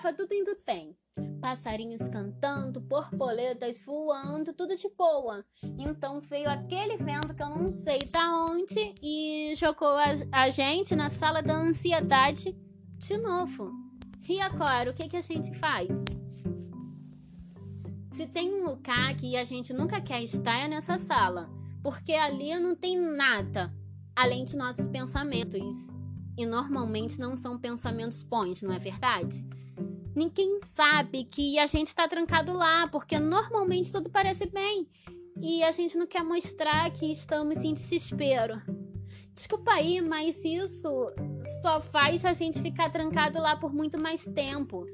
tava tudo indo bem. Passarinhos cantando, borboletas voando, tudo de boa. Então veio aquele vento que eu não sei da onde e jogou a, a gente na sala da ansiedade de novo. E agora, o que, que a gente faz? Se tem um lugar que a gente nunca quer estar, é nessa sala. Porque ali não tem nada além de nossos pensamentos. E normalmente não são pensamentos bons, não é verdade? Ninguém sabe que a gente está trancado lá, porque normalmente tudo parece bem. E a gente não quer mostrar que estamos em desespero. Desculpa aí, mas isso só faz a gente ficar trancado lá por muito mais tempo.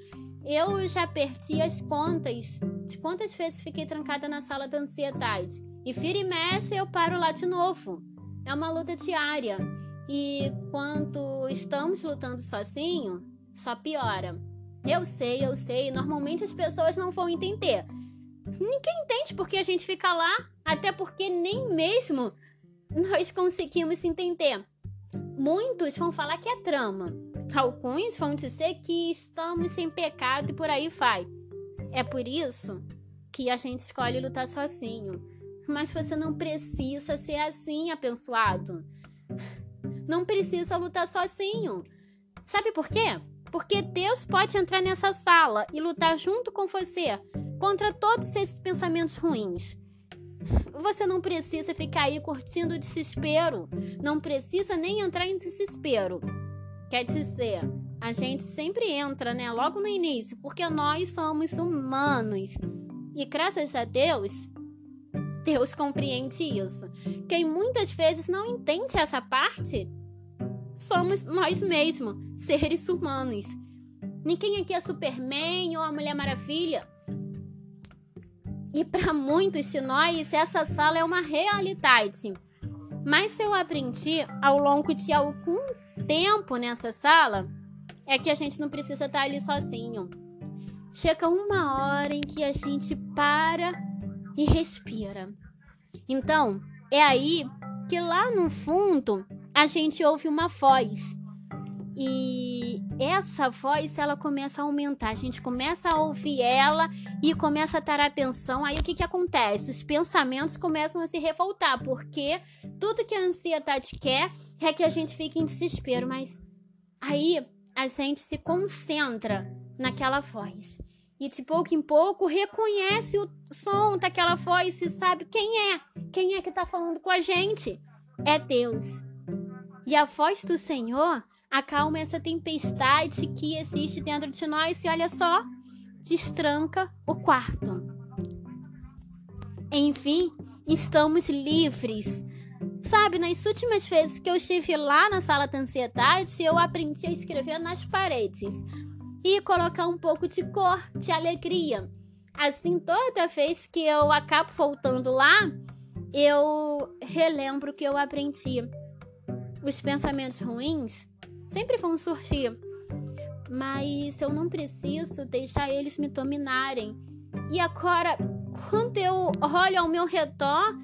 Eu já perdi as contas de quantas vezes fiquei trancada na sala da ansiedade. E vira e mexe eu paro lá de novo. É uma luta diária. E quando estamos lutando sozinho, só piora. Eu sei, eu sei. Normalmente as pessoas não vão entender. Ninguém entende porque a gente fica lá, até porque nem mesmo nós conseguimos entender. Muitos vão falar que é trama. Alguns vão dizer que estamos sem pecado e por aí vai. É por isso que a gente escolhe lutar sozinho. Mas você não precisa ser assim, abençoado. Não precisa lutar sozinho. Sabe por quê? Porque Deus pode entrar nessa sala e lutar junto com você contra todos esses pensamentos ruins. Você não precisa ficar aí curtindo o desespero. Não precisa nem entrar em desespero. Quer dizer, a gente sempre entra, né? Logo no início, porque nós somos humanos. E graças a Deus, Deus compreende isso. Quem muitas vezes não entende essa parte somos nós mesmos, seres humanos. Ninguém aqui é Superman ou a Mulher Maravilha. E para muitos de nós, essa sala é uma realidade. Mas eu aprendi ao longo de algum tempo nessa sala é que a gente não precisa estar ali sozinho. Chega uma hora em que a gente para e respira. Então, é aí que lá no fundo a gente ouve uma voz. E essa voz ela começa a aumentar, a gente começa a ouvir ela e começa a dar atenção. Aí o que, que acontece? Os pensamentos começam a se revoltar, porque tudo que a ansiedade quer é que a gente fique em desespero, mas aí a gente se concentra naquela voz. E de pouco em pouco reconhece o som daquela voz e sabe quem é. Quem é que está falando com a gente? É Deus. E a voz do Senhor acalma essa tempestade que existe dentro de nós e olha só, destranca o quarto. Enfim, estamos livres. Sabe, nas últimas vezes que eu estive lá na sala da ansiedade, eu aprendi a escrever nas paredes e colocar um pouco de cor, de alegria. Assim, toda vez que eu acabo voltando lá, eu relembro o que eu aprendi. Os pensamentos ruins sempre vão surgir, mas eu não preciso deixar eles me dominarem. E agora, quando eu olho ao meu redor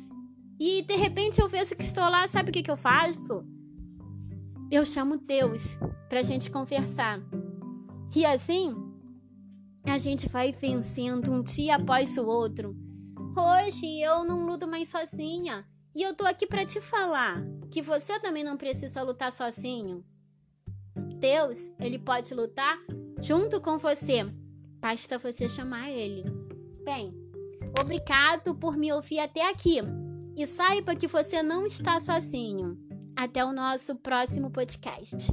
e de repente eu vejo que estou lá, sabe o que, que eu faço? Eu chamo Deus para a gente conversar. E assim, a gente vai vencendo um dia após o outro. Hoje eu não luto mais sozinha. E eu tô aqui para te falar que você também não precisa lutar sozinho. Deus, ele pode lutar junto com você. Basta você chamar ele. Bem, obrigado por me ouvir até aqui. E saiba que você não está sozinho. Até o nosso próximo podcast.